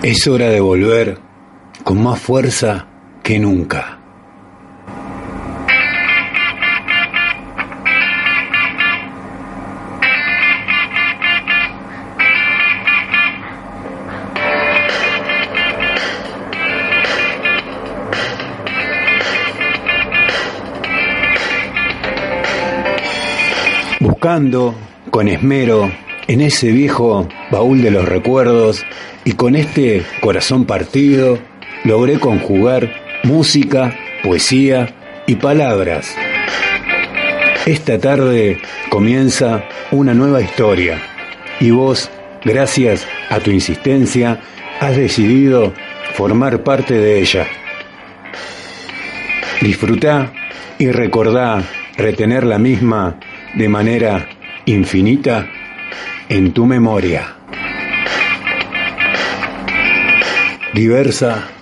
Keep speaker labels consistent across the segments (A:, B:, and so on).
A: Es hora de volver con más fuerza que nunca. Buscando con esmero en ese viejo baúl de los recuerdos y con este corazón partido logré conjugar música, poesía y palabras. Esta tarde comienza una nueva historia y vos, gracias a tu insistencia, has decidido formar parte de ella. Disfrutá y recordá retener la misma de manera infinita en tu memoria. Diversa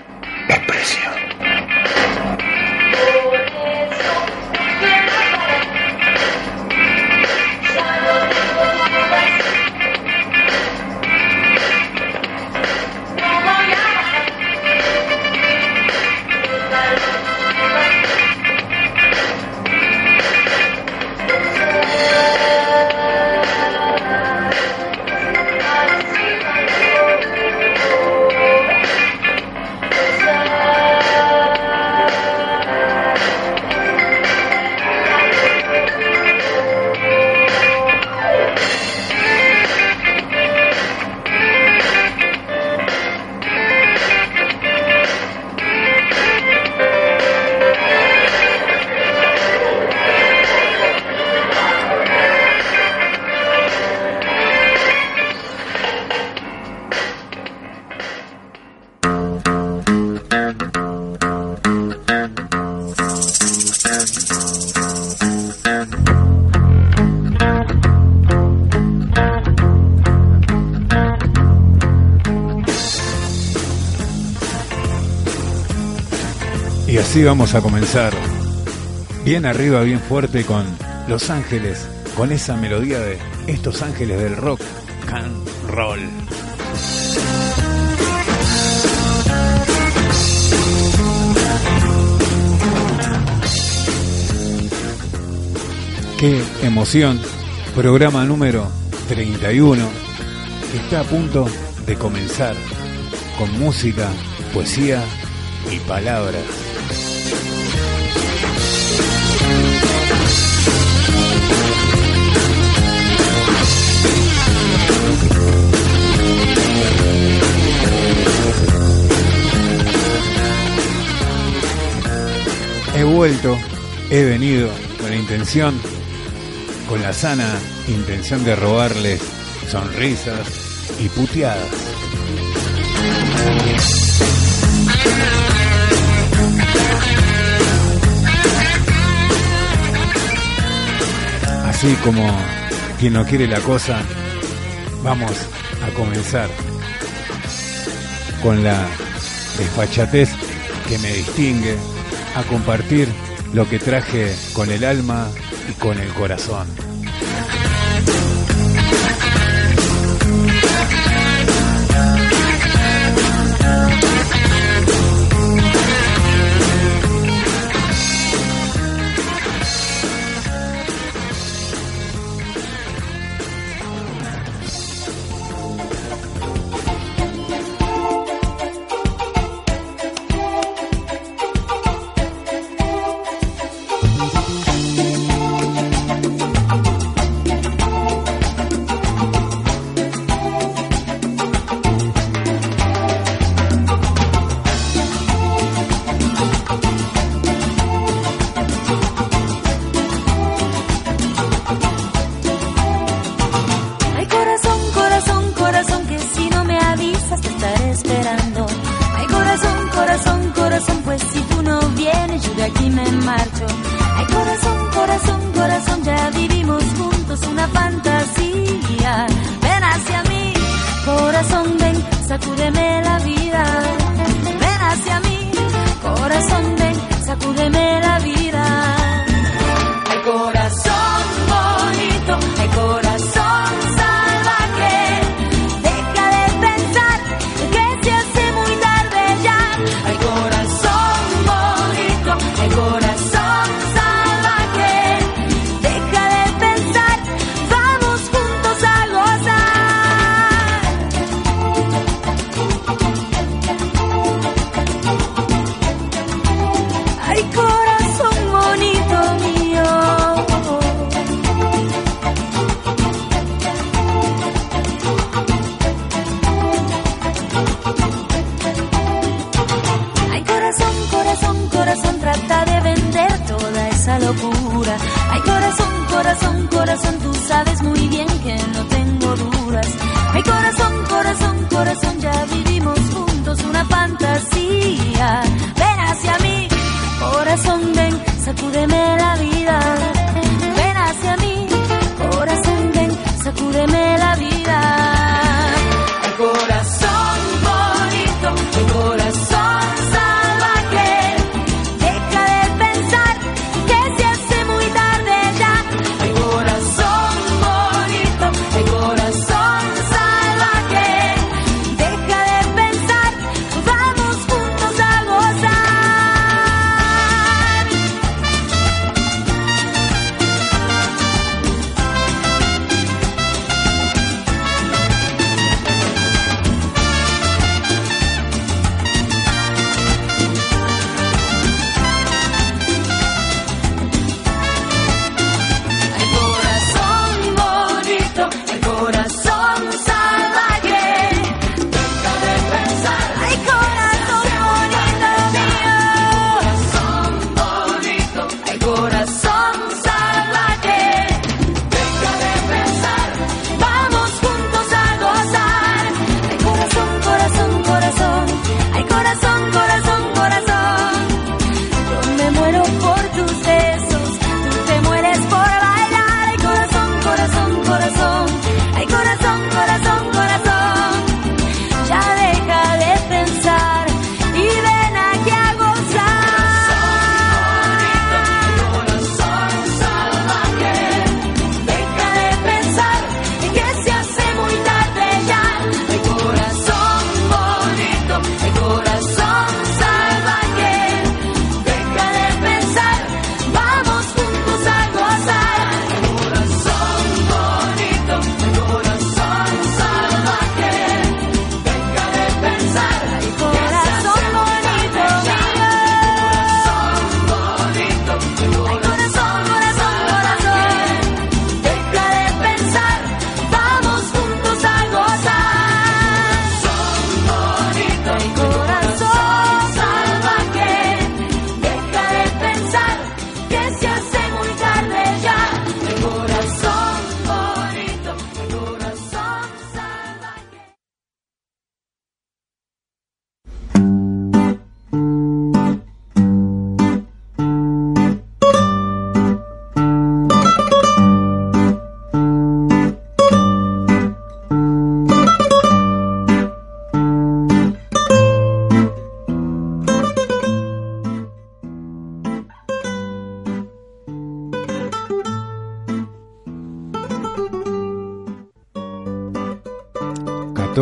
B: así vamos a comenzar. Bien arriba, bien fuerte con Los Ángeles, con esa melodía de estos ángeles del rock can roll. Qué emoción. Programa número 31 que está a punto de comenzar con música, poesía y palabras. Vuelto, he venido con la intención, con la sana intención de robarles sonrisas y puteadas. Así como quien no quiere la cosa, vamos a comenzar con la desfachatez que me distingue, a compartir lo que traje con el alma y con el corazón.
C: marcho. Ay, corazón, corazón, corazón, ya vivimos juntos una fantasía. Ven hacia mí, corazón, ven, sacúdeme la vida. Ven hacia mí, corazón, ven.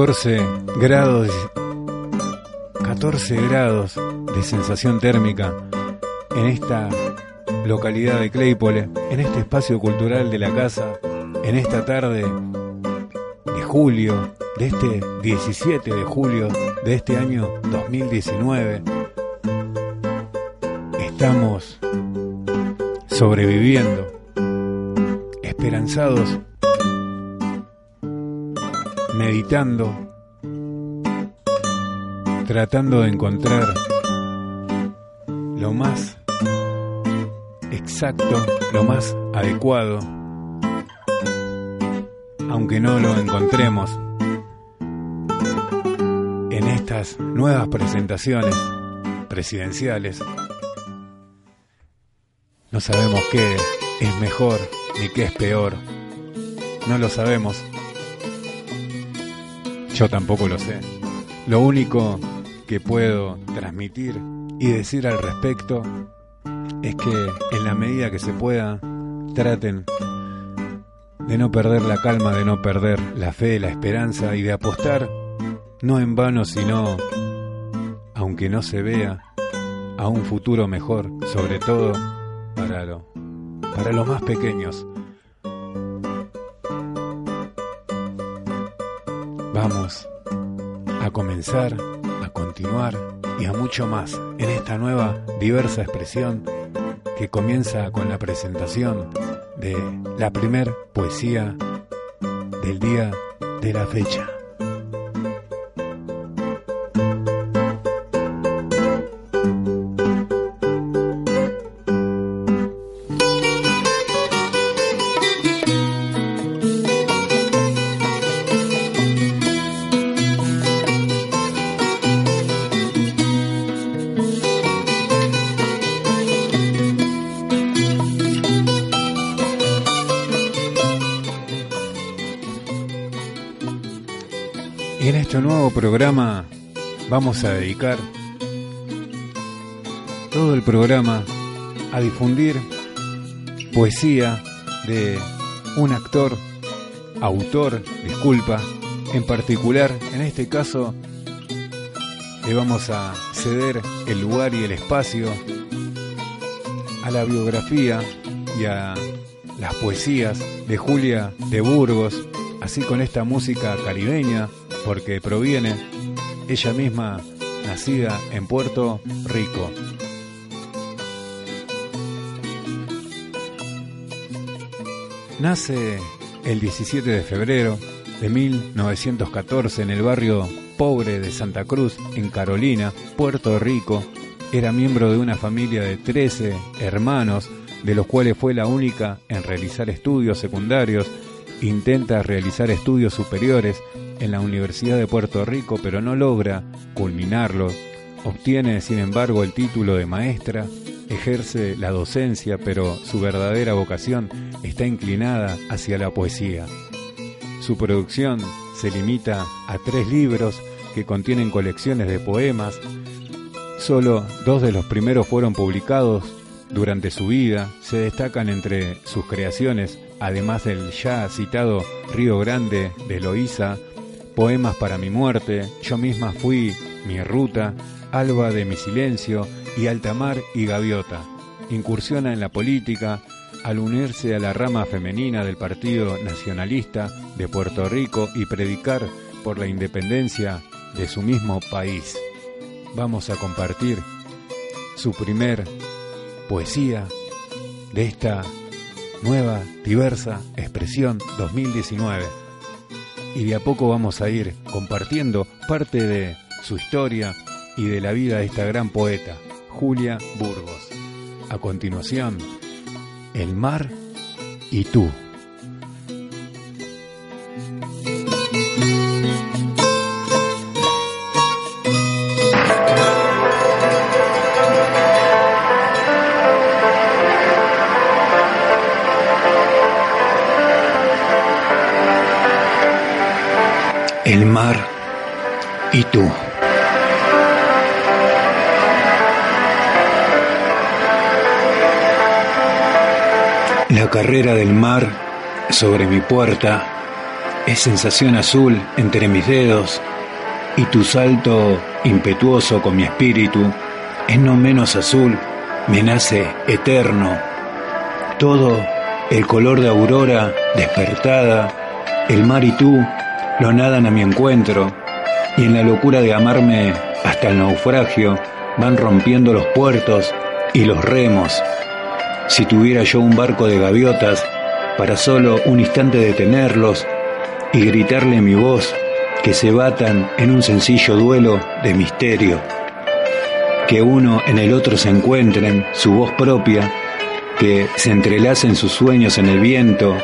B: 14 grados, 14 grados de sensación térmica en esta localidad de Claypole, en este espacio cultural de la casa, en esta tarde de julio, de este 17 de julio de este año 2019. Estamos sobreviviendo, esperanzados tratando de encontrar lo más exacto, lo más adecuado, aunque no lo encontremos en estas nuevas presentaciones presidenciales. No sabemos qué es mejor ni qué es peor. No lo sabemos. Yo tampoco lo sé. Lo único que puedo transmitir y decir al respecto es que en la medida que se pueda traten de no perder la calma, de no perder la fe, la esperanza y de apostar no en vano, sino, aunque no se vea, a un futuro mejor, sobre todo para, para los más pequeños. Vamos a comenzar, a continuar y a mucho más en esta nueva diversa expresión que comienza con la presentación de la primer poesía del día de la fecha. Programa vamos a dedicar todo el programa a difundir poesía de un actor, autor, disculpa, en particular, en este caso, le vamos a ceder el lugar y el espacio a la biografía y a las poesías de Julia de Burgos, así con esta música caribeña porque proviene ella misma nacida en Puerto Rico. Nace el 17 de febrero de 1914 en el barrio pobre de Santa Cruz, en Carolina, Puerto Rico. Era miembro de una familia de 13 hermanos, de los cuales fue la única en realizar estudios secundarios. Intenta realizar estudios superiores en la Universidad de Puerto Rico, pero no logra culminarlo. Obtiene, sin embargo, el título de maestra, ejerce la docencia, pero su verdadera vocación está inclinada hacia la poesía. Su producción se limita a tres libros que contienen colecciones de poemas. Solo dos de los primeros fueron publicados durante su vida. Se destacan entre sus creaciones, además del ya citado Río Grande de Loíza, Poemas para mi muerte, Yo misma fui, Mi ruta, Alba de mi silencio y Altamar y Gaviota. Incursiona en la política al unirse a la rama femenina del Partido Nacionalista de Puerto Rico y predicar por la independencia de su mismo país. Vamos a compartir su primer poesía de esta nueva, diversa expresión 2019 y de a poco vamos a ir compartiendo parte de su historia y de la vida de esta gran poeta, Julia Burgos. A continuación, El mar y tú.
A: La carrera del mar sobre mi puerta es sensación azul entre mis dedos y tu salto impetuoso con mi espíritu es no menos azul, me nace eterno. Todo el color de aurora despertada, el mar y tú lo nadan a mi encuentro y en la locura de amarme hasta el naufragio van rompiendo los puertos y los remos. Si tuviera yo un barco de gaviotas para solo un instante detenerlos y gritarle mi voz que se batan en un sencillo duelo de misterio, que uno en el otro se encuentren su voz propia, que se entrelacen sus sueños en el viento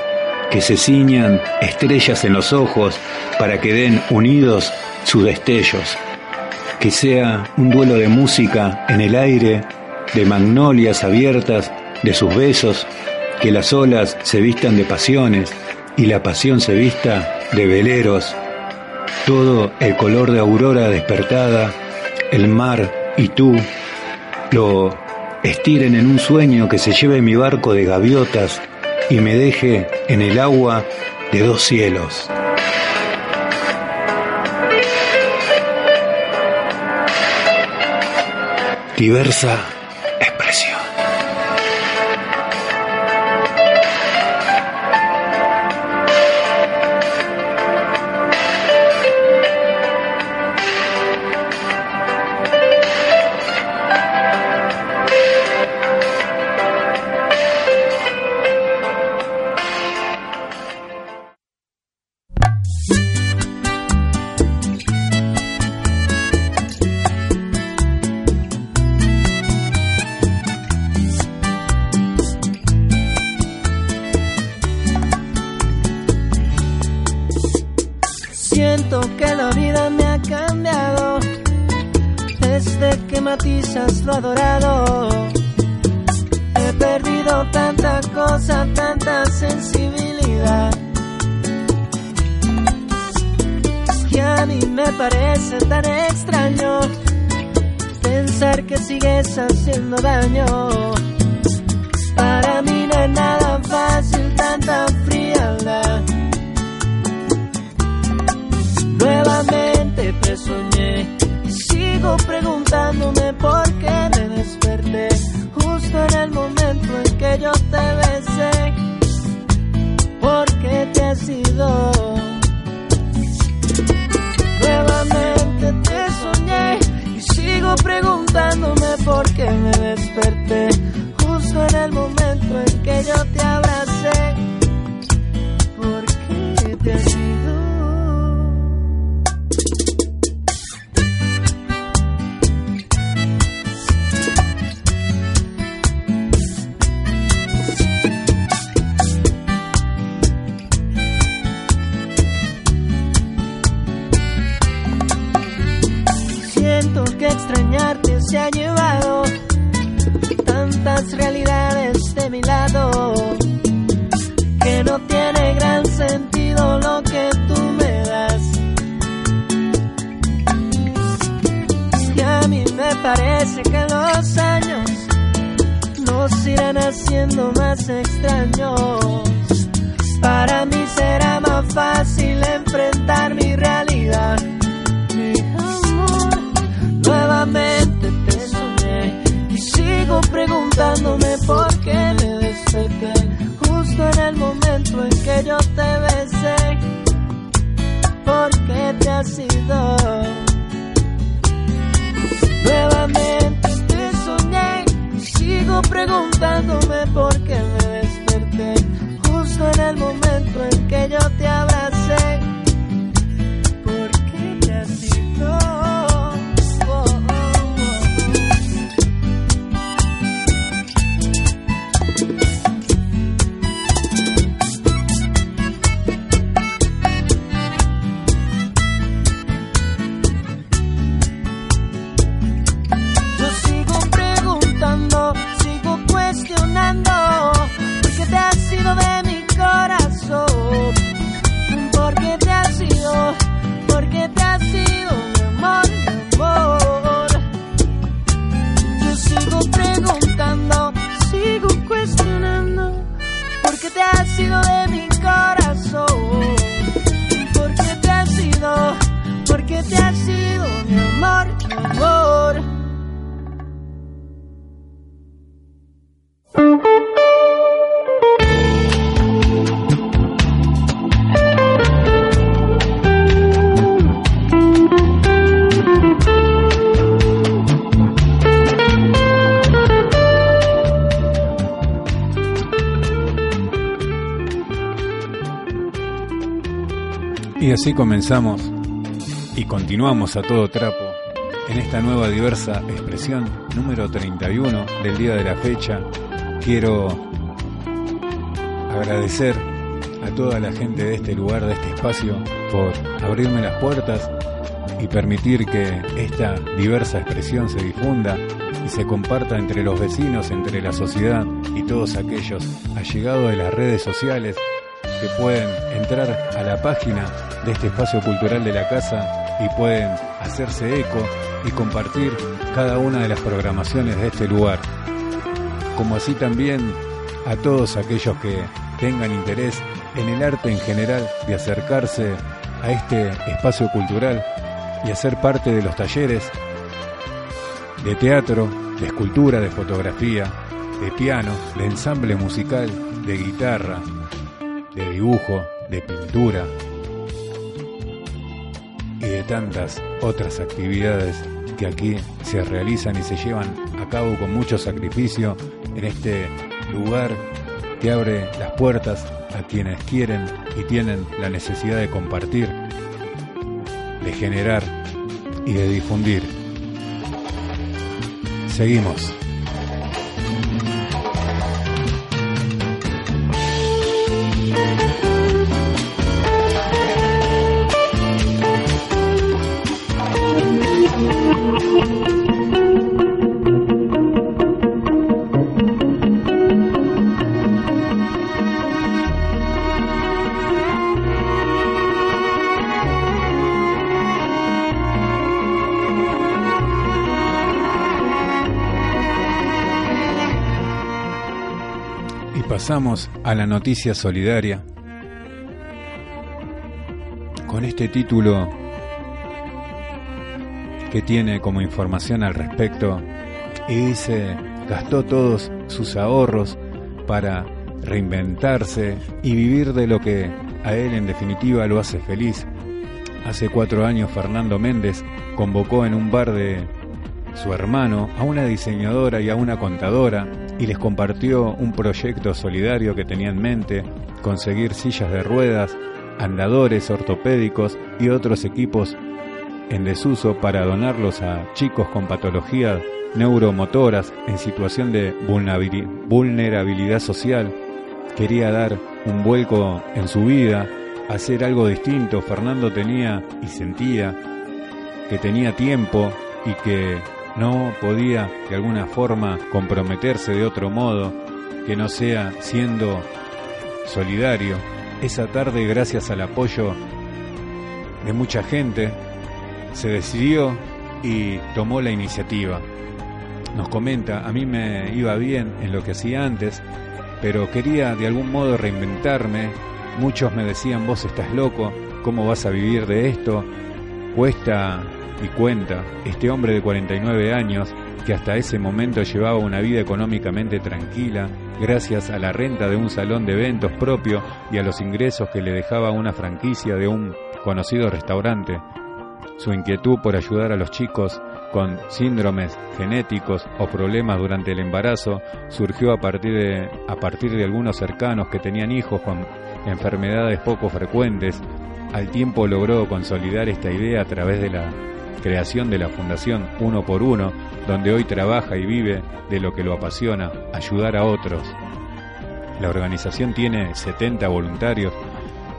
A: que se ciñan estrellas en los ojos para que den unidos sus destellos. Que sea un duelo de música en el aire, de magnolias abiertas, de sus besos, que las olas se vistan de pasiones y la pasión se vista de veleros. Todo el color de aurora despertada, el mar y tú, lo estiren en un sueño que se lleve mi barco de gaviotas y me deje en el agua de dos cielos. diversa se ha llevado tantas realidades de mi lado que no tiene gran sentido lo que tú me das. Y a mí me parece que los años nos irán haciendo más extraños. Para mí será más fácil enfrentar mi realidad preguntándome por qué me desperté justo en el momento en que yo te besé. ¿Por qué te has ido? Nuevamente te soñé, sigo preguntándome por qué me desperté justo en el momento en que yo te abrí.
B: así comenzamos y continuamos a todo trapo en esta nueva diversa expresión número 31 del día de la fecha. Quiero agradecer a toda la gente de este lugar, de este espacio, por abrirme las puertas y permitir que esta diversa expresión se difunda y se comparta entre los vecinos, entre la sociedad y todos aquellos allegados de las redes sociales que pueden entrar a la página de este espacio cultural de la casa y pueden hacerse eco y compartir cada una de las programaciones de este lugar. Como así también a todos aquellos que tengan interés en el arte en general de acercarse a este espacio cultural y hacer parte de los talleres de teatro, de escultura, de fotografía, de piano, de ensamble musical, de guitarra, de dibujo, de pintura tantas otras actividades que aquí se realizan y se llevan a cabo con mucho sacrificio en este lugar que abre las puertas a quienes quieren y tienen la necesidad de compartir, de generar y de difundir. Seguimos. Pasamos a la noticia solidaria con este título que tiene como información al respecto y dice gastó todos sus ahorros para reinventarse y vivir de lo que a él en definitiva lo hace feliz. Hace cuatro años Fernando Méndez convocó en un bar de su hermano a una diseñadora y a una contadora y les compartió un proyecto solidario que tenía en mente, conseguir sillas de ruedas, andadores ortopédicos y otros equipos en desuso para donarlos a chicos con patologías neuromotoras en situación de vulnerabilidad social. Quería dar un vuelco en su vida, hacer algo distinto. Fernando tenía y sentía que tenía tiempo y que no podía de alguna forma comprometerse de otro modo que no sea siendo solidario. Esa tarde, gracias al apoyo de mucha gente, se decidió y tomó la iniciativa. Nos comenta, a mí me iba bien en lo que hacía antes, pero quería de algún modo reinventarme. Muchos me decían, vos estás loco, ¿cómo vas a vivir de esto? Cuesta y cuenta este hombre de 49 años que hasta ese momento llevaba una vida económicamente tranquila gracias a la renta de un salón de eventos propio y a los ingresos que le dejaba una franquicia de un conocido restaurante. Su inquietud por ayudar a los chicos con síndromes genéticos o problemas durante el embarazo surgió a partir de, a partir de algunos cercanos que tenían hijos con enfermedades poco frecuentes. Al tiempo logró consolidar esta idea a través de la creación de la Fundación Uno por Uno, donde hoy trabaja y vive de lo que lo apasiona, ayudar a otros. La organización tiene 70 voluntarios,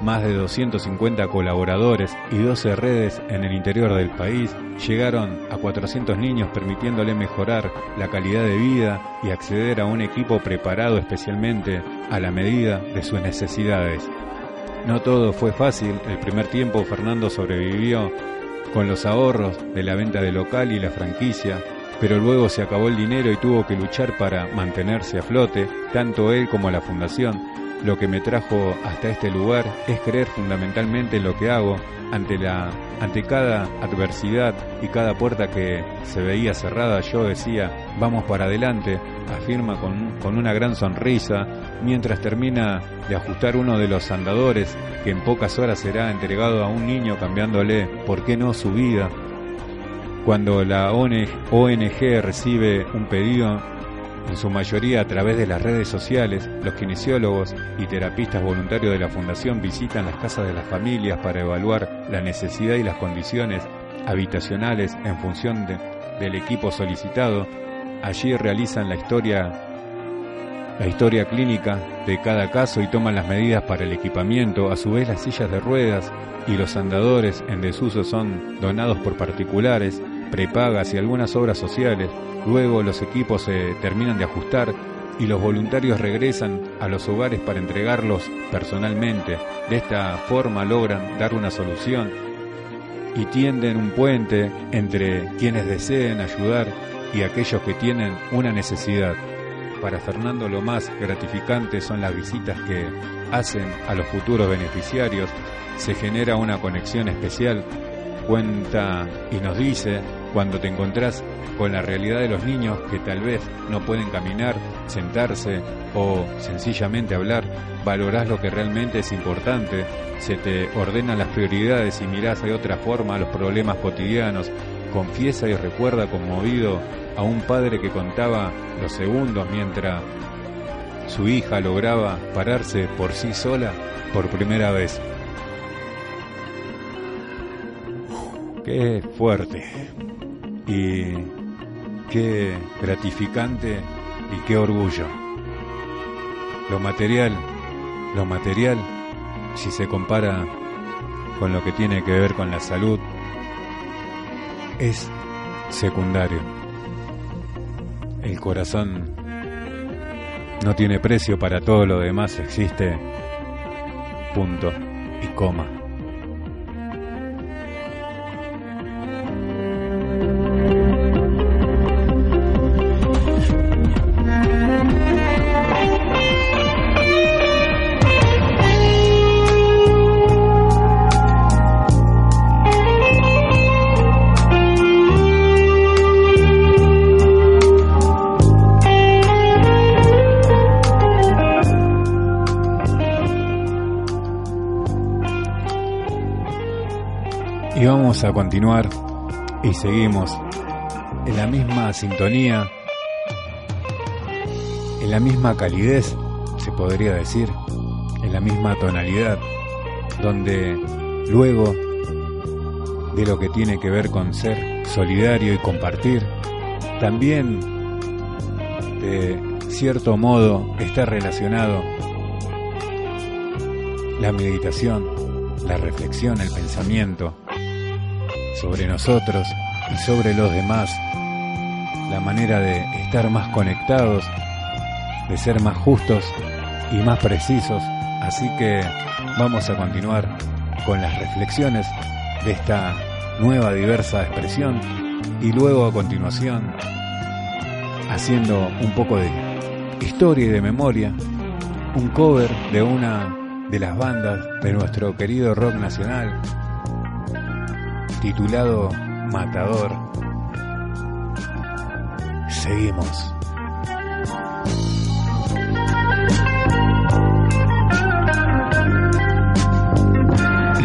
B: más de 250 colaboradores y 12 redes en el interior del país. Llegaron a 400 niños permitiéndole mejorar la calidad de vida y acceder a un equipo preparado especialmente a la medida de sus necesidades. No todo fue fácil, el primer tiempo Fernando sobrevivió con los ahorros de la venta del local y la franquicia, pero luego se acabó el dinero y tuvo que luchar para mantenerse a flote, tanto él como la fundación. Lo que me trajo hasta este lugar es creer fundamentalmente en lo que hago ante la ante cada adversidad y cada puerta que se veía cerrada, yo decía, vamos para adelante, afirma con, con una gran sonrisa, mientras termina de ajustar uno de los andadores que en pocas horas será entregado a un niño cambiándole, ¿por qué no su vida? Cuando la ONG recibe un pedido, en su mayoría a través de las redes sociales, los kinesiólogos y terapistas voluntarios de la Fundación visitan las casas de las familias para evaluar la necesidad y las condiciones habitacionales en función del equipo solicitado. Allí realizan la historia la historia clínica de cada caso y toman las medidas para el equipamiento. A su vez, las sillas de ruedas y los andadores en desuso son donados por particulares, prepagas y algunas obras sociales. Luego los equipos se terminan de ajustar y los voluntarios regresan a los hogares para entregarlos personalmente. De esta forma logran dar una solución y tienden un puente entre quienes deseen ayudar y aquellos que tienen una necesidad. Para Fernando lo más gratificante son las visitas que hacen a los futuros beneficiarios. Se genera una conexión especial. Cuenta y nos dice cuando te encontrás con la realidad de los niños que tal vez no pueden caminar, sentarse o sencillamente hablar, valorás lo que realmente es importante, se te ordenan las prioridades y mirás de otra forma los problemas cotidianos, confiesa y recuerda conmovido a un padre que contaba los segundos mientras su hija lograba pararse por sí sola por primera vez. Qué fuerte y qué gratificante y qué orgullo. Lo material, lo material, si se compara con lo que tiene que ver con la salud, es secundario. El corazón no tiene precio para todo lo demás, existe punto y coma. A continuar y seguimos en la misma sintonía, en la misma calidez, se podría decir, en la misma tonalidad, donde luego de lo que tiene que ver con ser solidario y compartir, también de cierto modo está relacionado la meditación, la reflexión, el pensamiento, sobre nosotros y sobre los demás, la manera de estar más conectados, de ser más justos y más precisos. Así que vamos a continuar con las reflexiones de esta nueva diversa expresión y luego a continuación haciendo un poco de historia y de memoria, un cover de una de las bandas de nuestro querido rock nacional, titulado Matador. Seguimos.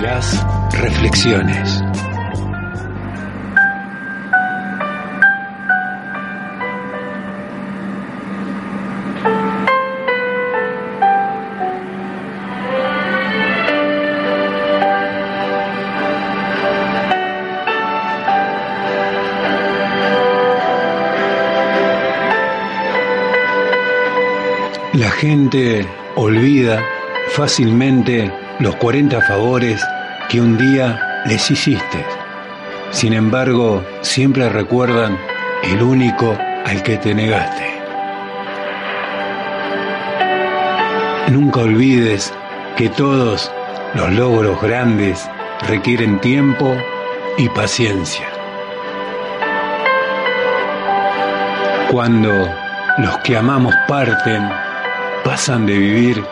A: Las reflexiones. Gente olvida fácilmente los 40 favores que un día les hiciste. Sin embargo, siempre recuerdan el único al que te negaste. Nunca olvides que todos los logros grandes requieren tiempo y paciencia. Cuando los que amamos parten, pasan de vivir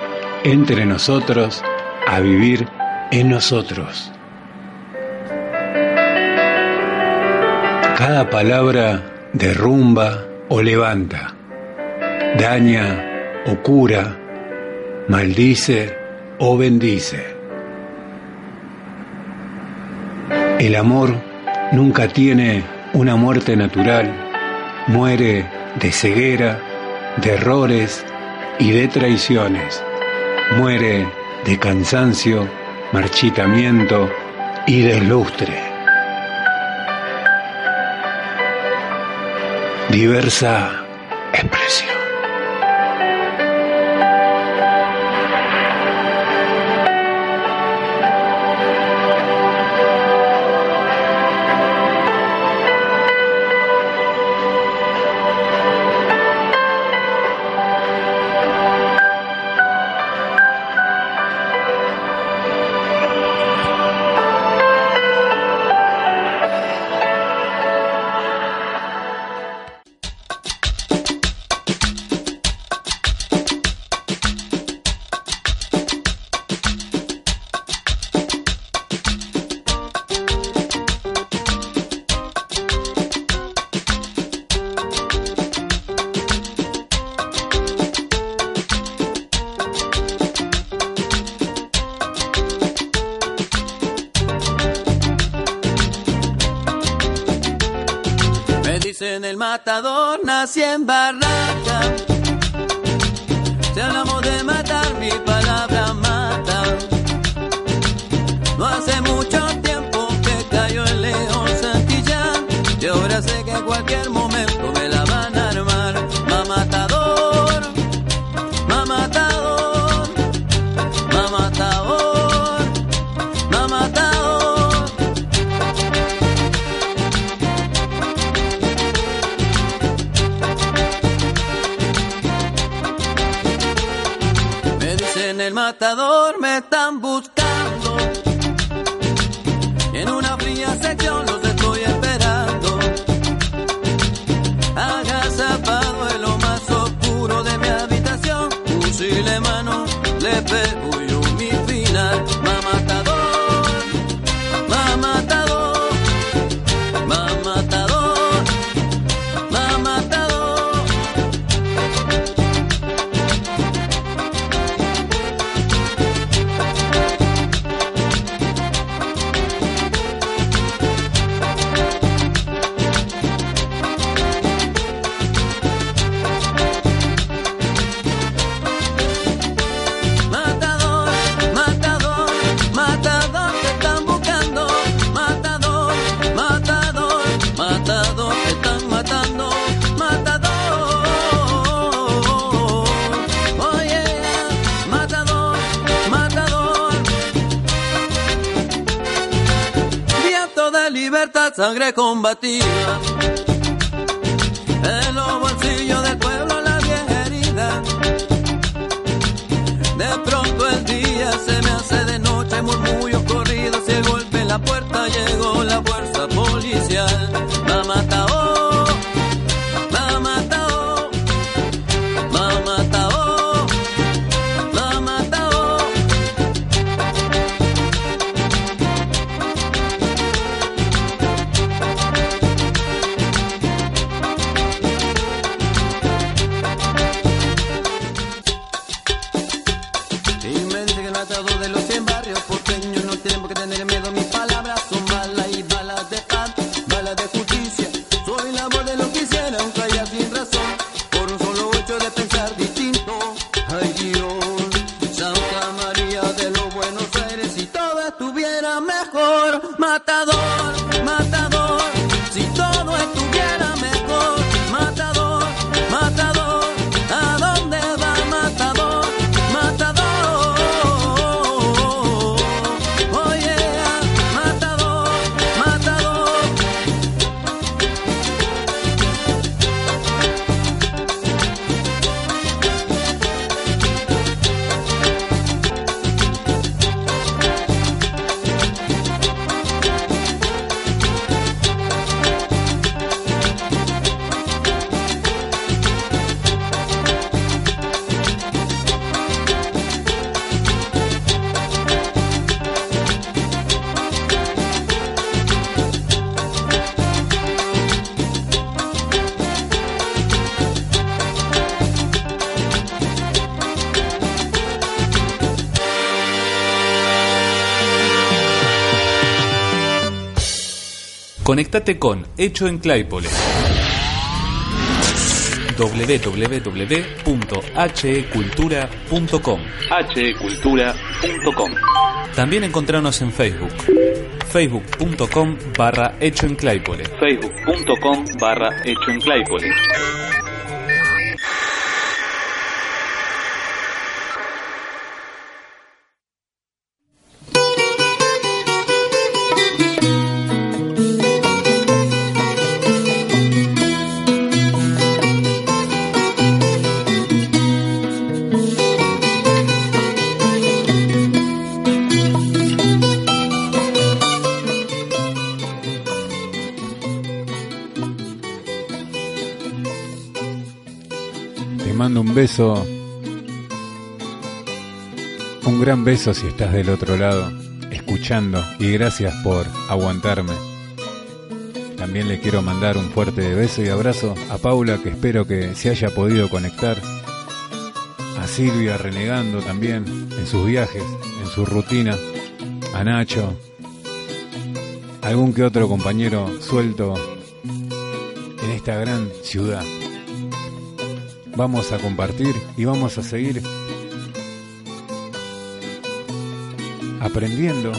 A: entre nosotros a vivir en nosotros. Cada palabra derrumba o levanta, daña o cura, maldice o bendice. El amor nunca tiene una muerte natural, muere de ceguera, de errores y de traiciones. Muere de cansancio, marchitamiento y deslustre. Diversa expresión.
D: Sangre combatida. En los bolsillos del pueblo la vieja herida. De pronto el día se me hace de noche, murmullos corridos y el golpe en la puerta llegó la fuerza
E: Conectate con Hecho en Claypole. www.hecultura.com hecultura.com También encontrarnos en Facebook facebook.com barra Hecho en Claypole. Facebook.com barra Hecho en Claypole
B: Un gran beso si estás del otro lado, escuchando, y gracias por aguantarme. También le quiero mandar un fuerte beso y abrazo a Paula, que espero que se haya podido conectar. A Silvia renegando también en sus viajes, en su rutina. A Nacho. Algún que otro compañero suelto en esta gran ciudad. Vamos a compartir y vamos a seguir aprendiendo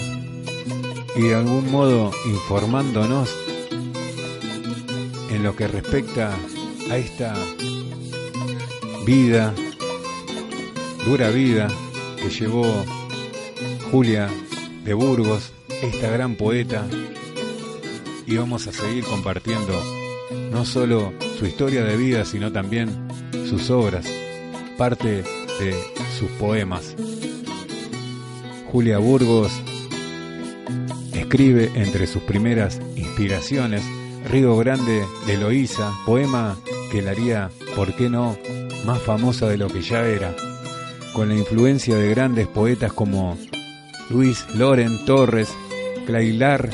B: y de algún modo informándonos en lo que respecta a esta vida, dura vida que llevó Julia de Burgos, esta gran poeta, y vamos a seguir compartiendo no solo su historia de vida, sino también sus obras, parte de sus poemas. Julia Burgos escribe entre sus primeras inspiraciones Río Grande de Loíza, poema que la haría, ¿por qué no?, más famosa de lo que ya era, con la influencia de grandes poetas como Luis Loren Torres, Clailar,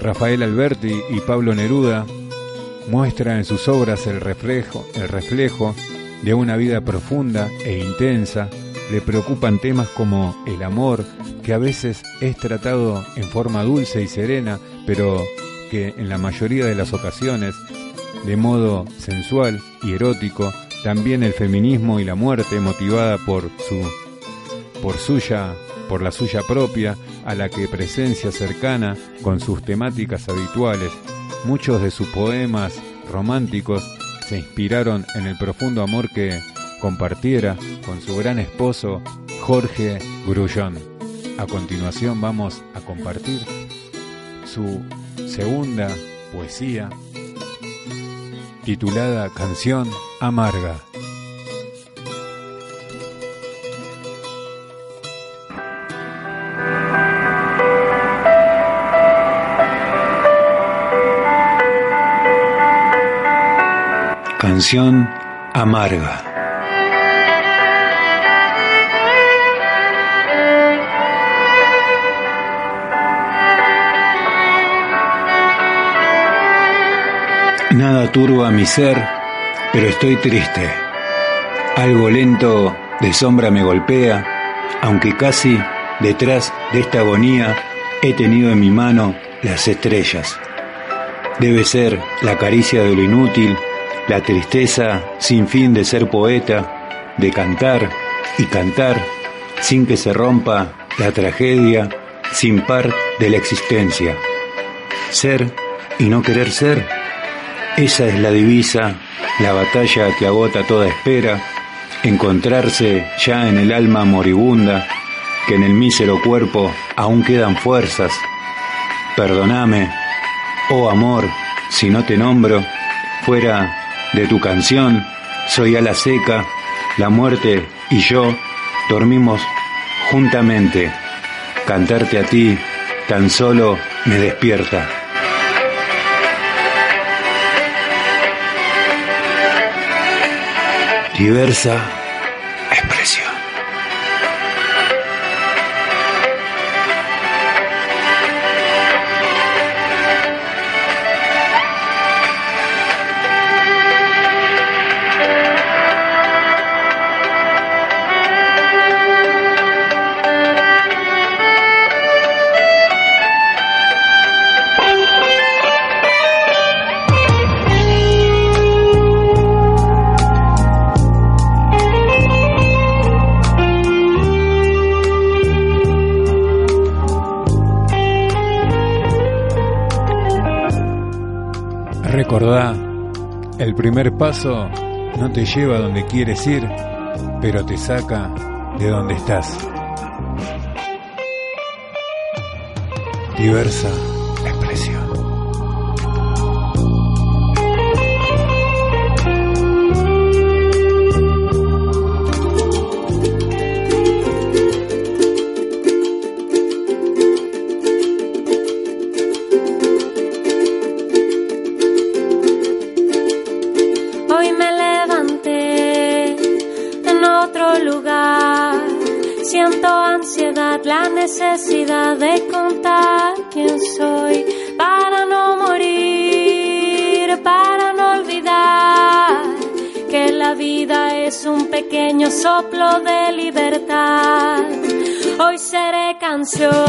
B: Rafael Alberti y Pablo Neruda, muestra en sus obras el reflejo, el reflejo de una vida profunda e intensa, le preocupan temas como el amor, que a veces es tratado en forma dulce y serena, pero que en la mayoría de las ocasiones, de modo sensual y erótico, también el feminismo y la muerte motivada por su por suya por la suya propia, a la que presencia cercana con sus temáticas habituales. Muchos de sus poemas románticos se inspiraron en el profundo amor que compartiera con su gran esposo Jorge Grullón. A continuación vamos a compartir su segunda poesía titulada Canción Amarga.
A: Amarga. Nada turba mi ser, pero estoy triste. Algo lento de sombra me golpea, aunque casi detrás de esta agonía he tenido en mi mano las estrellas. Debe ser la caricia de lo inútil, la tristeza sin fin de ser poeta, de cantar y cantar sin que se rompa la tragedia sin par de la existencia. Ser y no querer ser esa es la divisa, la batalla que agota toda espera, encontrarse ya en el alma moribunda, que en el mísero cuerpo aún quedan fuerzas. Perdóname, oh amor, si no te nombro, fuera de tu canción, soy ala seca, la muerte y yo dormimos juntamente. Cantarte a ti tan solo me despierta. diversa
B: Recordá, el primer paso no te lleva a donde quieres ir, pero te saca de donde estás. Diversa
F: seré canción,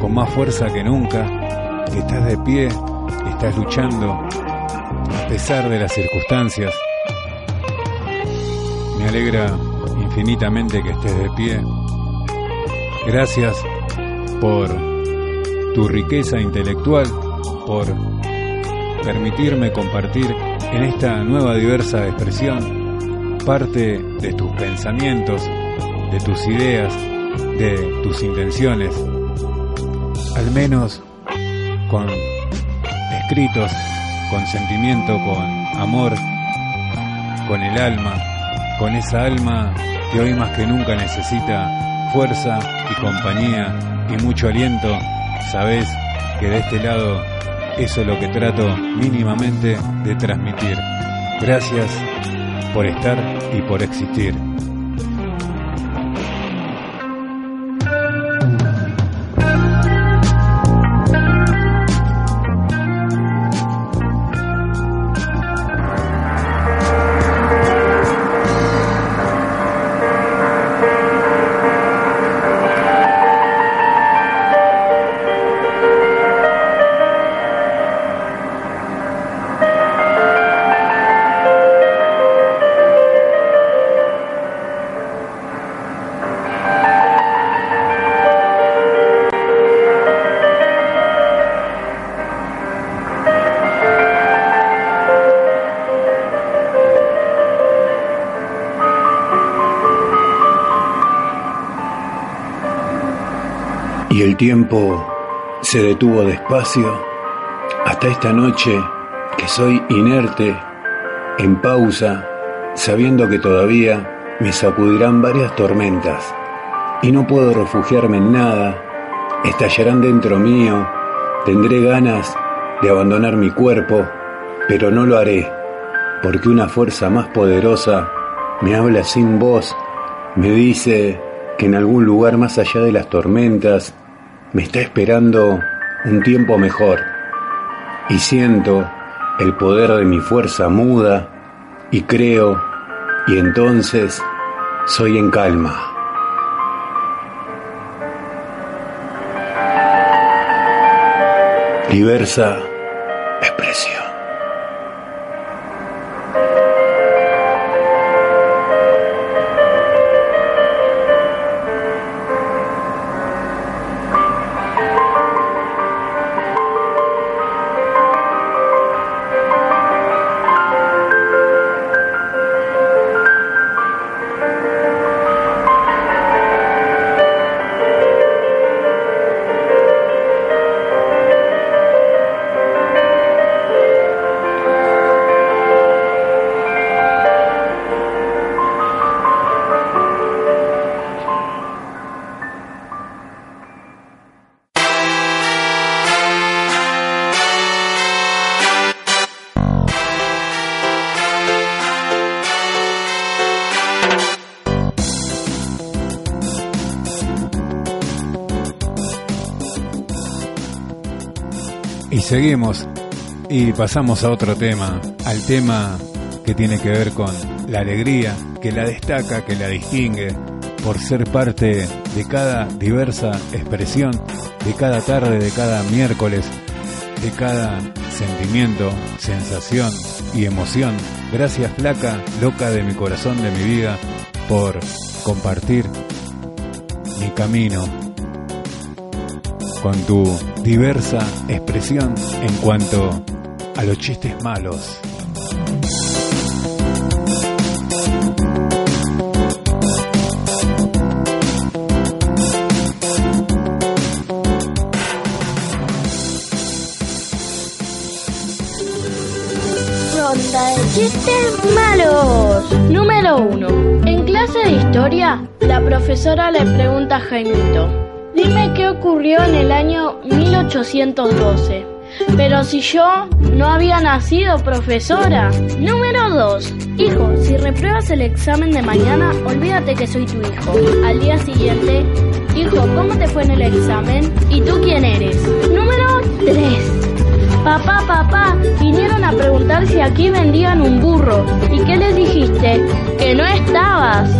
B: con más fuerza que nunca, estás de pie, estás luchando a pesar de las circunstancias. Me alegra infinitamente que estés de pie. Gracias por tu riqueza intelectual, por permitirme compartir en esta nueva diversa expresión parte de tus pensamientos, de tus ideas, de tus intenciones, al menos con escritos, con sentimiento, con amor, con el alma, con esa alma que hoy más que nunca necesita fuerza y compañía y mucho aliento, sabes que de este lado eso es lo que trato mínimamente de transmitir. Gracias por estar y por existir.
A: Tiempo se detuvo despacio hasta esta noche que soy inerte, en pausa, sabiendo que todavía me sacudirán varias tormentas y no puedo refugiarme en nada, estallarán dentro mío, tendré ganas de abandonar mi cuerpo, pero no lo haré, porque una fuerza más poderosa me habla sin voz, me dice que en algún lugar más allá de las tormentas me está esperando un tiempo mejor y siento el poder de mi fuerza muda y creo y entonces soy en calma. Diversa
B: seguimos y pasamos a otro tema, al tema que tiene que ver con la alegría, que la destaca, que la distingue, por ser parte de cada diversa expresión, de cada tarde, de cada miércoles, de cada sentimiento, sensación y emoción. Gracias flaca, loca de mi corazón, de mi vida, por compartir mi camino con tu diversa expresión en cuanto a los chistes malos.
G: Ronda de chistes malos. Número 1. En clase de historia, la profesora le pregunta a Jaimito, ocurrió en el año 1812. Pero si yo no había nacido, profesora. Número 2. Hijo, si repruebas el examen de mañana, olvídate que soy tu hijo. Al día siguiente, hijo, ¿cómo te fue en el examen? ¿Y tú quién eres? Número 3. Papá, papá, vinieron a preguntar si aquí vendían un burro. ¿Y qué les dijiste? Que no estabas.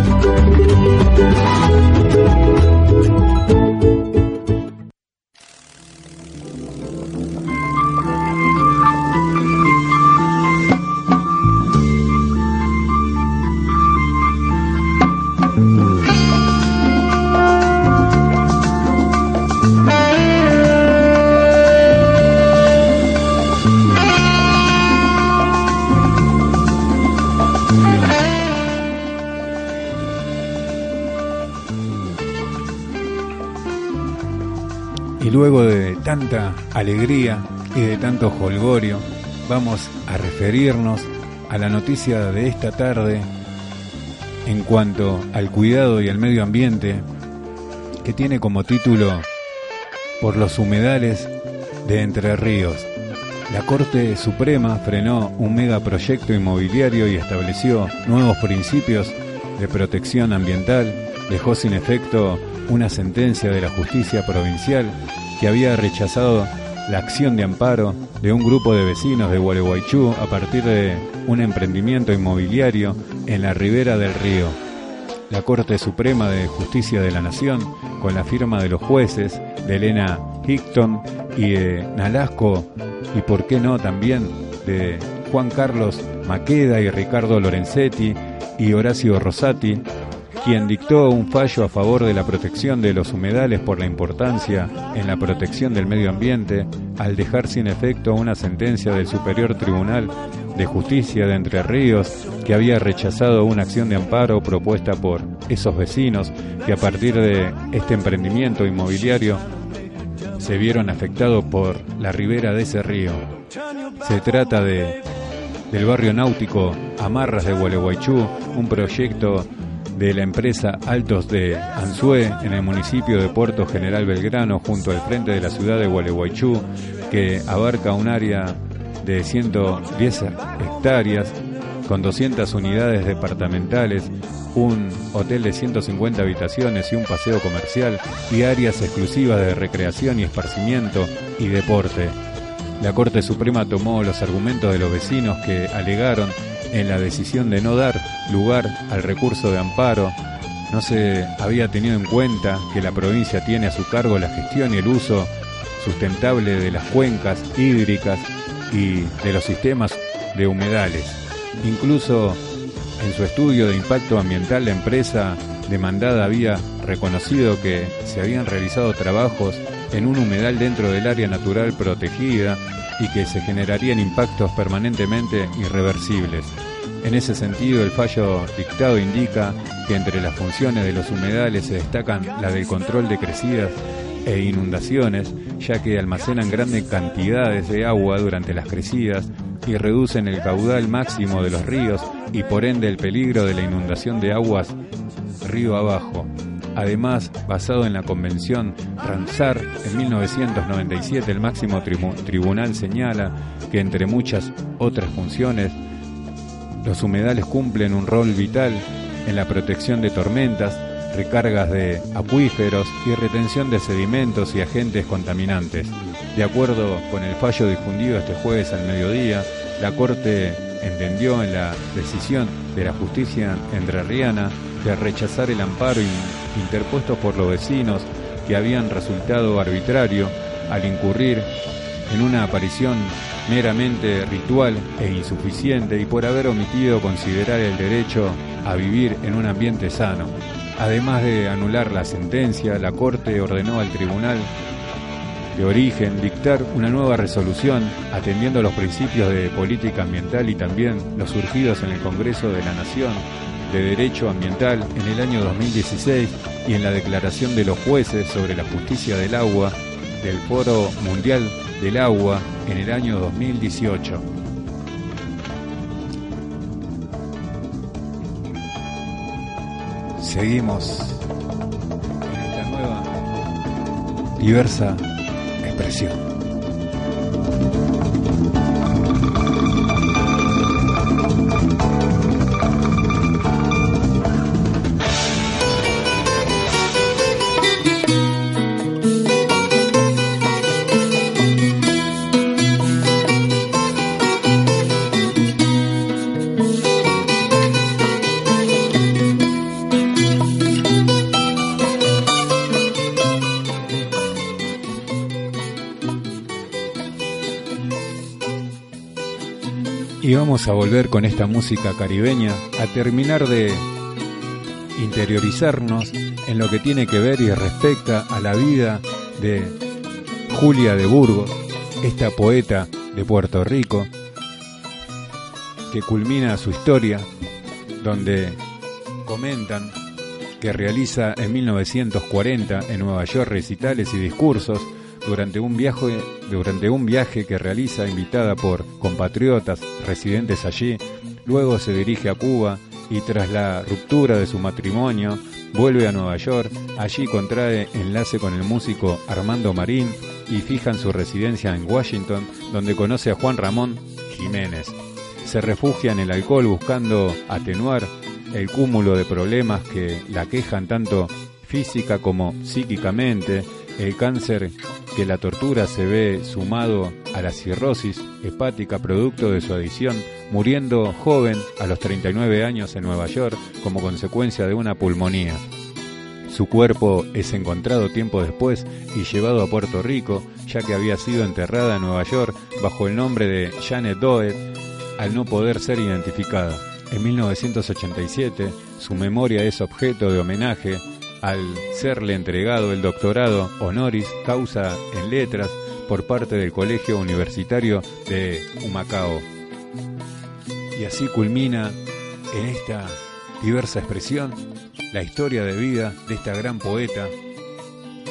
B: Tanta alegría y de tanto holgorio, vamos a referirnos a la noticia de esta tarde en cuanto al cuidado y al medio ambiente, que tiene como título Por los humedales de Entre Ríos. La Corte Suprema frenó un megaproyecto inmobiliario y estableció nuevos principios de protección ambiental, dejó sin efecto una sentencia de la justicia provincial que había rechazado la acción de amparo de un grupo de vecinos de Gualeguaychú a partir de un emprendimiento inmobiliario en la ribera del río. La Corte Suprema de Justicia de la Nación, con la firma de los jueces de Elena Hickton y de Nalasco, y por qué no también de Juan Carlos Maqueda y Ricardo Lorenzetti y Horacio Rosati, quien dictó un fallo a favor de la protección de los humedales por la importancia en la protección del medio ambiente, al dejar sin efecto una sentencia del Superior Tribunal de Justicia de Entre Ríos que había rechazado una acción de amparo propuesta por esos vecinos que a partir de este emprendimiento inmobiliario se vieron afectados por la ribera de ese río. Se trata de del barrio náutico Amarras de Gualeguaychú, un proyecto de la empresa Altos de Anzué en el municipio de Puerto General Belgrano junto al frente de la ciudad de Gualeguaychú que abarca un área de 110 hectáreas con 200 unidades departamentales, un hotel de 150 habitaciones y un paseo comercial y áreas exclusivas de recreación y esparcimiento y deporte. La Corte Suprema tomó los argumentos de los vecinos que alegaron en la decisión de no dar lugar al recurso de amparo, no se había tenido en cuenta que la provincia tiene a su cargo la gestión y el uso sustentable de las cuencas hídricas y de los sistemas de humedales. Incluso en su estudio de impacto ambiental la empresa demandada había reconocido que se habían realizado trabajos en un humedal dentro del área natural protegida y que se generarían impactos permanentemente irreversibles. En ese sentido, el fallo dictado indica que entre las funciones de los humedales se destacan la del control de crecidas e inundaciones, ya que almacenan grandes cantidades de agua durante las crecidas y reducen el caudal máximo de los ríos y por ende el peligro de la inundación de aguas río abajo. Además, basado en la Convención Ramsar en 1997, el máximo tribunal señala que entre muchas otras funciones, los humedales cumplen un rol vital en la protección de tormentas, recargas de acuíferos y retención de sedimentos y agentes contaminantes. De acuerdo con el fallo difundido este jueves al mediodía, la Corte entendió en la decisión de la justicia entrerriana de rechazar el amparo interpuesto por los vecinos que habían resultado arbitrario al incurrir en una aparición meramente ritual e insuficiente y por haber omitido considerar el derecho a vivir en un ambiente sano. Además de anular la sentencia, la Corte ordenó al Tribunal de Origen dictar una nueva resolución atendiendo los principios de política ambiental y también los surgidos en el Congreso de la Nación de Derecho Ambiental en el año 2016 y en la Declaración de los Jueces sobre la Justicia del Agua del Foro Mundial del Agua en el año 2018. Seguimos en esta nueva diversa expresión. Vamos a volver con esta música caribeña a terminar de interiorizarnos en lo que tiene que ver y respecta a la vida de Julia de Burgos, esta poeta de Puerto Rico, que culmina su historia, donde comentan que realiza en 1940 en Nueva York recitales y discursos durante un viaje, durante un viaje que realiza invitada por compatriotas residentes allí, luego se dirige a Cuba y tras la ruptura de su matrimonio vuelve a Nueva York, allí contrae enlace con el músico Armando Marín y fijan su residencia en Washington, donde conoce a Juan Ramón Jiménez. Se refugia en el alcohol buscando atenuar el cúmulo de problemas que la quejan tanto física como psíquicamente, el cáncer que la tortura se ve sumado a la cirrosis hepática producto de su adicción, muriendo joven a los 39 años en Nueva York como consecuencia de una pulmonía. Su cuerpo es encontrado tiempo después y llevado a Puerto Rico, ya que había sido enterrada en Nueva York bajo el nombre de Janet Doe, al no poder ser identificada. En 1987, su memoria es objeto de homenaje al serle entregado el doctorado honoris causa en letras por parte del Colegio Universitario de Humacao. Y así culmina en esta diversa expresión la historia de vida de esta gran poeta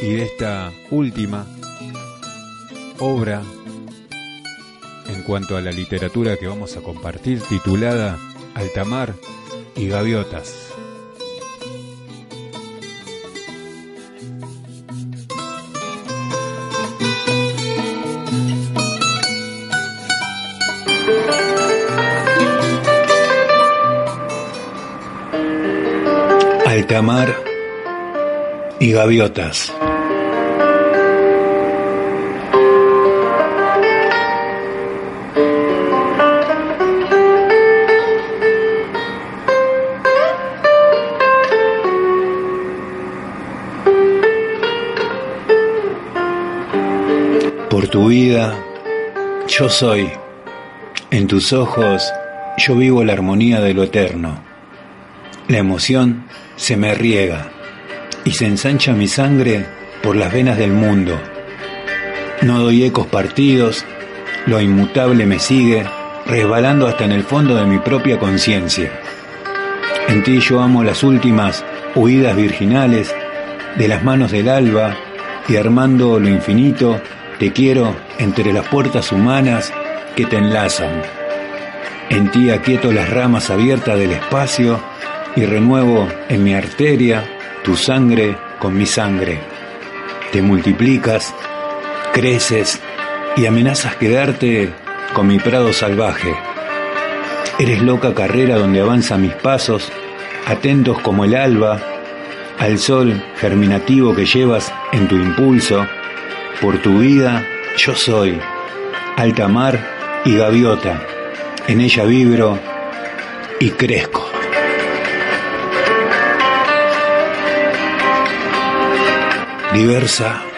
B: y de esta última obra en cuanto a la literatura que vamos a compartir titulada Altamar y Gaviotas.
H: Altamar y Gaviotas. Por tu vida, yo soy. En tus ojos, yo vivo la armonía de lo eterno. La emoción se me riega y se ensancha mi sangre por las venas del mundo. No doy ecos partidos, lo inmutable me sigue, resbalando hasta en el fondo de mi propia conciencia. En ti yo amo las últimas huidas virginales de las manos del alba y armando lo infinito, te quiero entre las puertas humanas que te enlazan. En ti aquieto las ramas abiertas del espacio y renuevo en mi arteria tu sangre con mi sangre. Te multiplicas, creces y amenazas quedarte con mi prado salvaje. Eres loca carrera donde avanzan mis pasos, atentos como el alba, al sol germinativo que llevas en tu impulso. Por tu vida yo soy, alta mar y gaviota. En ella vibro y crezco. Diversa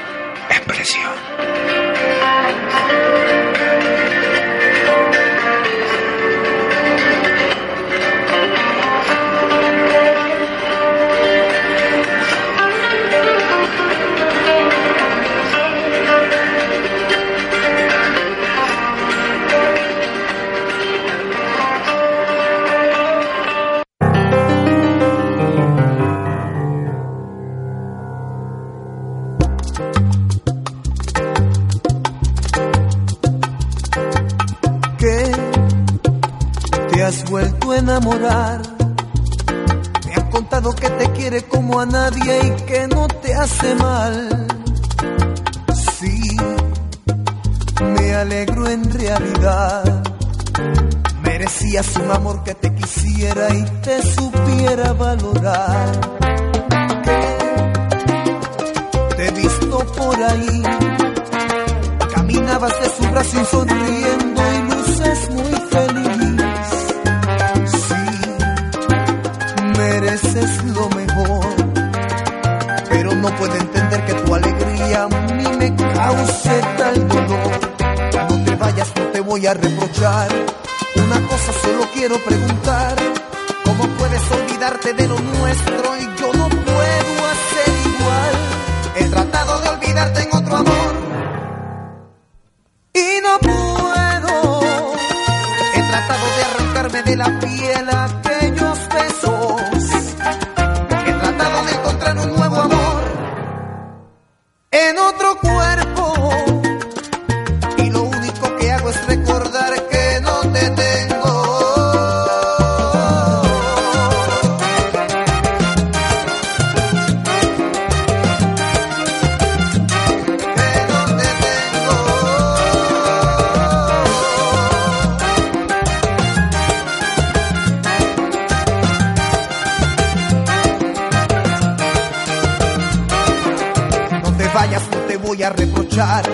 I: voy a reprochar.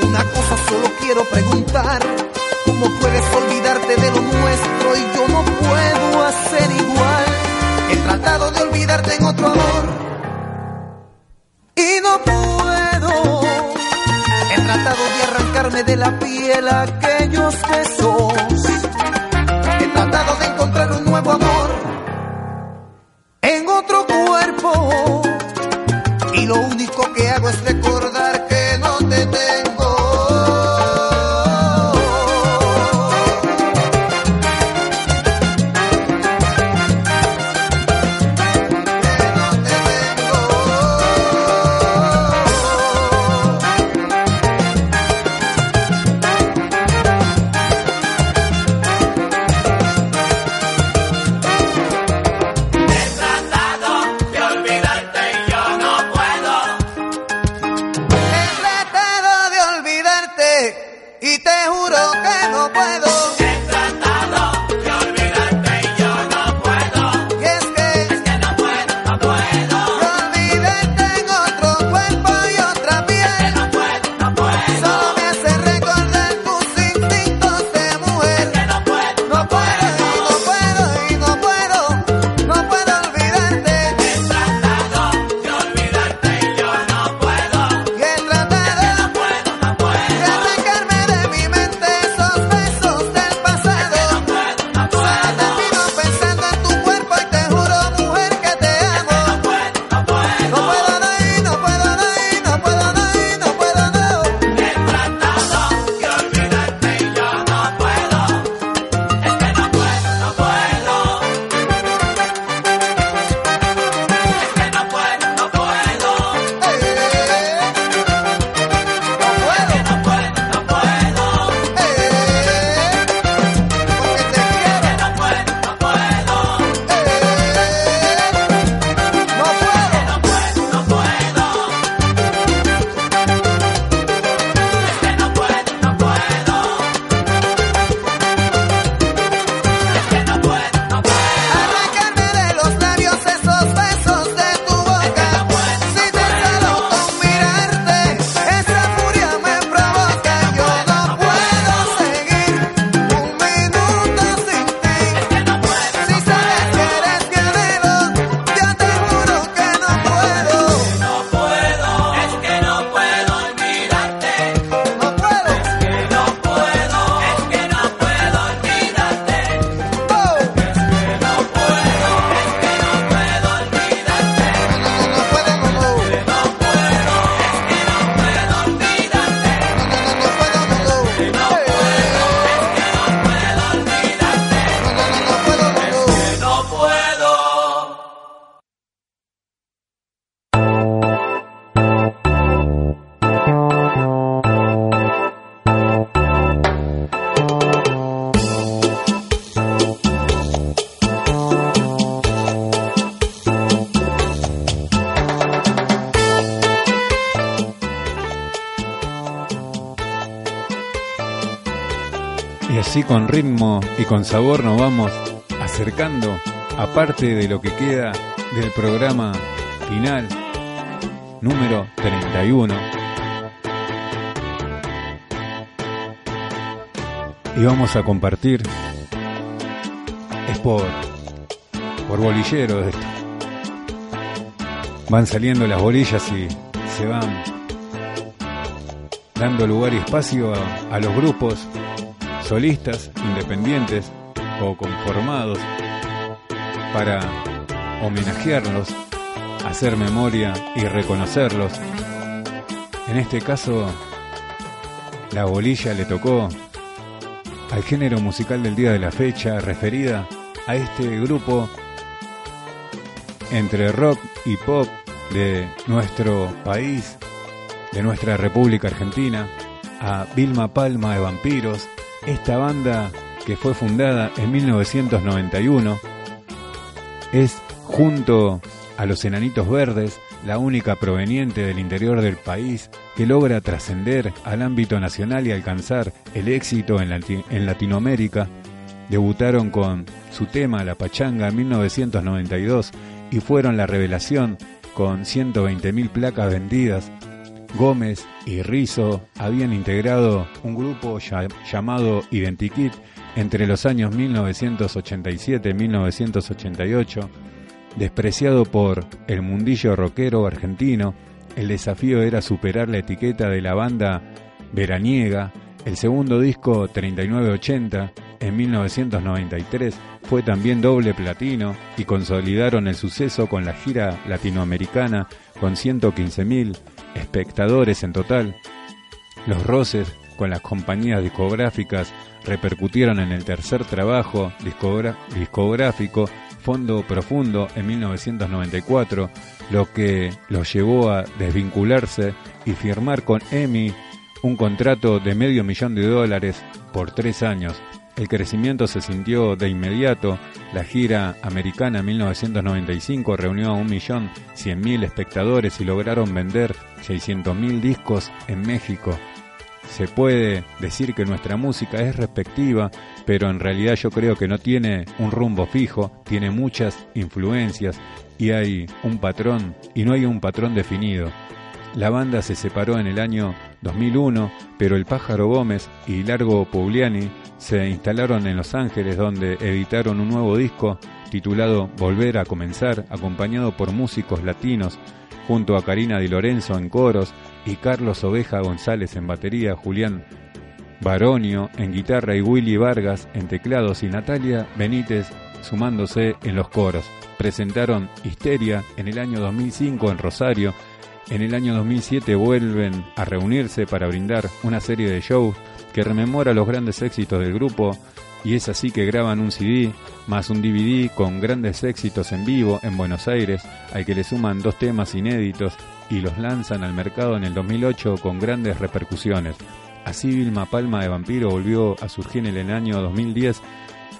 I: Una cosa solo quiero preguntar. ¿Cómo puedes olvidarte de lo nuestro y yo no puedo hacer igual? He tratado de olvidarte en otro amor y no puedo. He tratado de arrancarme de la piel aquellos besos. He tratado de encontrar un nuevo amor en otro cuerpo.
H: Y lo único que hago es recordar y con
B: sabor nos vamos acercando a parte de lo que queda del programa final número 31. Y vamos a compartir, es por, por bolillero esto. Van saliendo las bolillas y se van dando lugar y espacio a los grupos solistas, independientes o conformados para homenajearlos, hacer memoria y reconocerlos. En este caso, la bolilla le tocó al género musical del día de la fecha referida a este grupo entre rock y pop de nuestro país, de nuestra República Argentina, a Vilma Palma de Vampiros, esta banda que fue fundada en 1991 es junto a los Enanitos Verdes la única proveniente del interior del país que logra trascender al ámbito nacional y alcanzar el éxito en, Lati- en Latinoamérica. Debutaron con su tema La Pachanga en 1992 y fueron la revelación con 120.000 placas vendidas Gómez y Rizzo habían integrado un grupo llamado Identikit entre los años 1987 y 1988, despreciado por el mundillo rockero argentino, el desafío era superar la etiqueta de la banda veraniega. El segundo disco, 3980, en 1993, fue también doble platino y consolidaron el suceso con la gira latinoamericana con 115.000 espectadores en total. Los roces con las compañías discográficas repercutieron en el tercer trabajo discográfico Fondo Profundo en 1994, lo que los llevó a desvincularse y firmar con EMI un contrato de medio millón de dólares por tres años. El crecimiento se sintió de inmediato. La gira americana 1995 reunió a un millón cien mil espectadores y lograron vender 600 mil discos en México. Se puede decir que nuestra música es respectiva, pero en realidad yo creo que no tiene un rumbo fijo, tiene muchas influencias y hay un patrón y no hay un patrón definido. La banda se separó en el año 2001, pero el Pájaro Gómez y Largo Pugliani se instalaron en Los Ángeles donde editaron un nuevo disco titulado Volver a Comenzar, acompañado por músicos latinos, junto a Karina Di Lorenzo en coros y Carlos Oveja González en batería, Julián Baronio en guitarra y Willy Vargas en teclados y Natalia Benítez sumándose en los coros. Presentaron Histeria en el año 2005 en Rosario. En el año 2007 vuelven a reunirse para brindar una serie de shows que rememora los grandes éxitos del grupo y es así que graban un CD más un DVD con grandes éxitos en vivo en Buenos Aires, al que le suman dos temas inéditos y los lanzan al mercado en el 2008 con grandes repercusiones. Así Vilma Palma de Vampiro volvió a surgir en el año 2010,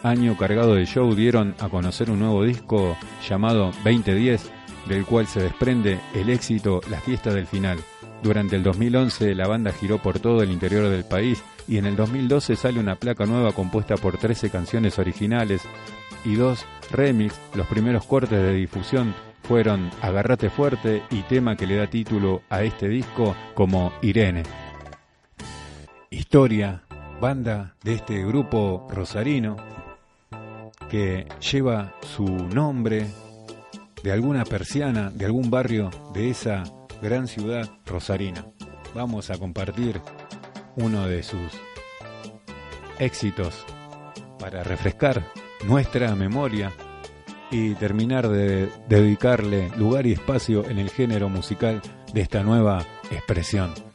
B: año cargado de show, dieron a conocer un nuevo disco llamado 2010, del cual se desprende el éxito La fiesta del final. Durante el 2011 la banda giró por todo el interior del país y en el 2012 sale una placa nueva compuesta por 13 canciones originales y dos remix. Los primeros cortes de difusión fueron Agarrate fuerte y tema que le da título a este disco como Irene. Historia, banda de este grupo rosarino que lleva su nombre de alguna persiana, de algún barrio de esa gran ciudad rosarina. Vamos a compartir uno de sus éxitos para refrescar nuestra memoria y terminar de dedicarle lugar y espacio en el género musical de esta nueva expresión.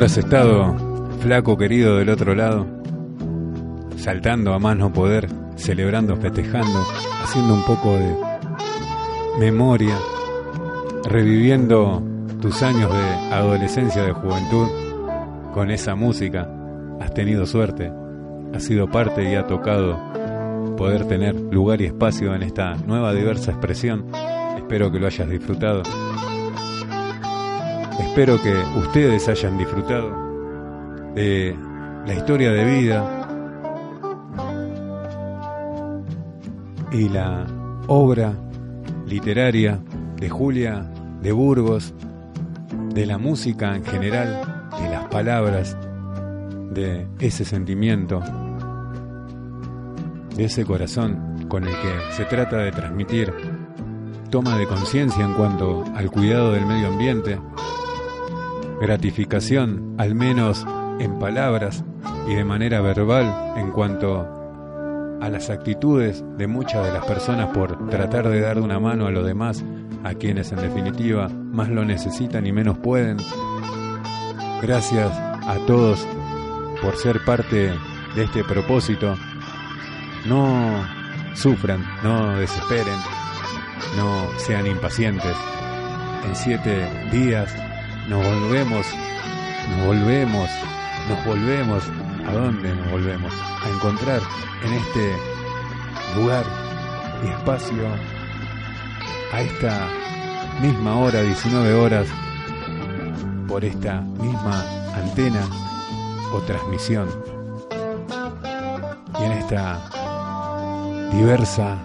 B: Habrás estado, flaco querido del otro lado? Saltando a más no poder, celebrando, festejando, haciendo un poco de memoria, reviviendo tus años de adolescencia, de juventud, con esa música. Has tenido suerte, has sido parte y ha tocado poder tener lugar y espacio en esta nueva diversa expresión. Espero que lo hayas disfrutado. Espero que ustedes hayan disfrutado de la historia de vida y la obra literaria de Julia de Burgos, de la música en general, de las palabras, de ese sentimiento, de ese corazón con el que se trata de transmitir toma de conciencia en cuanto al cuidado del medio ambiente, gratificación, al menos en palabras y de manera verbal, en cuanto a las actitudes de muchas de las personas por tratar de dar una mano a los demás a quienes en definitiva más lo necesitan y menos pueden. Gracias a todos por ser parte de este propósito. No sufran, no desesperen, no sean impacientes. En siete días nos volvemos, nos volvemos, nos volvemos. ¿A dónde nos volvemos? A encontrar en este lugar y espacio a esta misma hora, 19 horas, por esta misma antena o transmisión. Y en esta diversa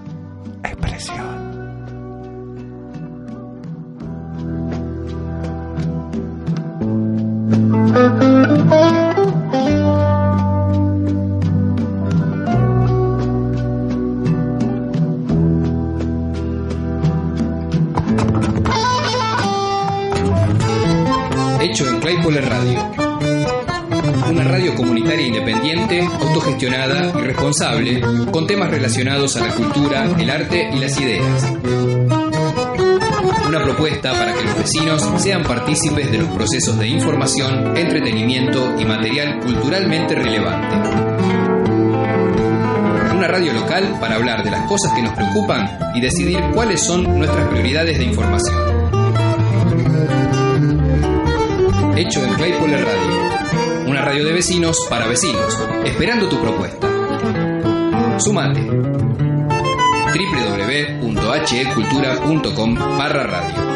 J: con temas relacionados a la cultura, el arte y las ideas. Una propuesta para que los vecinos sean partícipes de los procesos de información, entretenimiento y material culturalmente relevante. Una radio local para hablar de las cosas que nos preocupan y decidir cuáles son nuestras prioridades de información. Hecho en Claypole Radio. Una radio de vecinos para vecinos, esperando tu propuesta. Sumate. www.hecultura.com barra radio.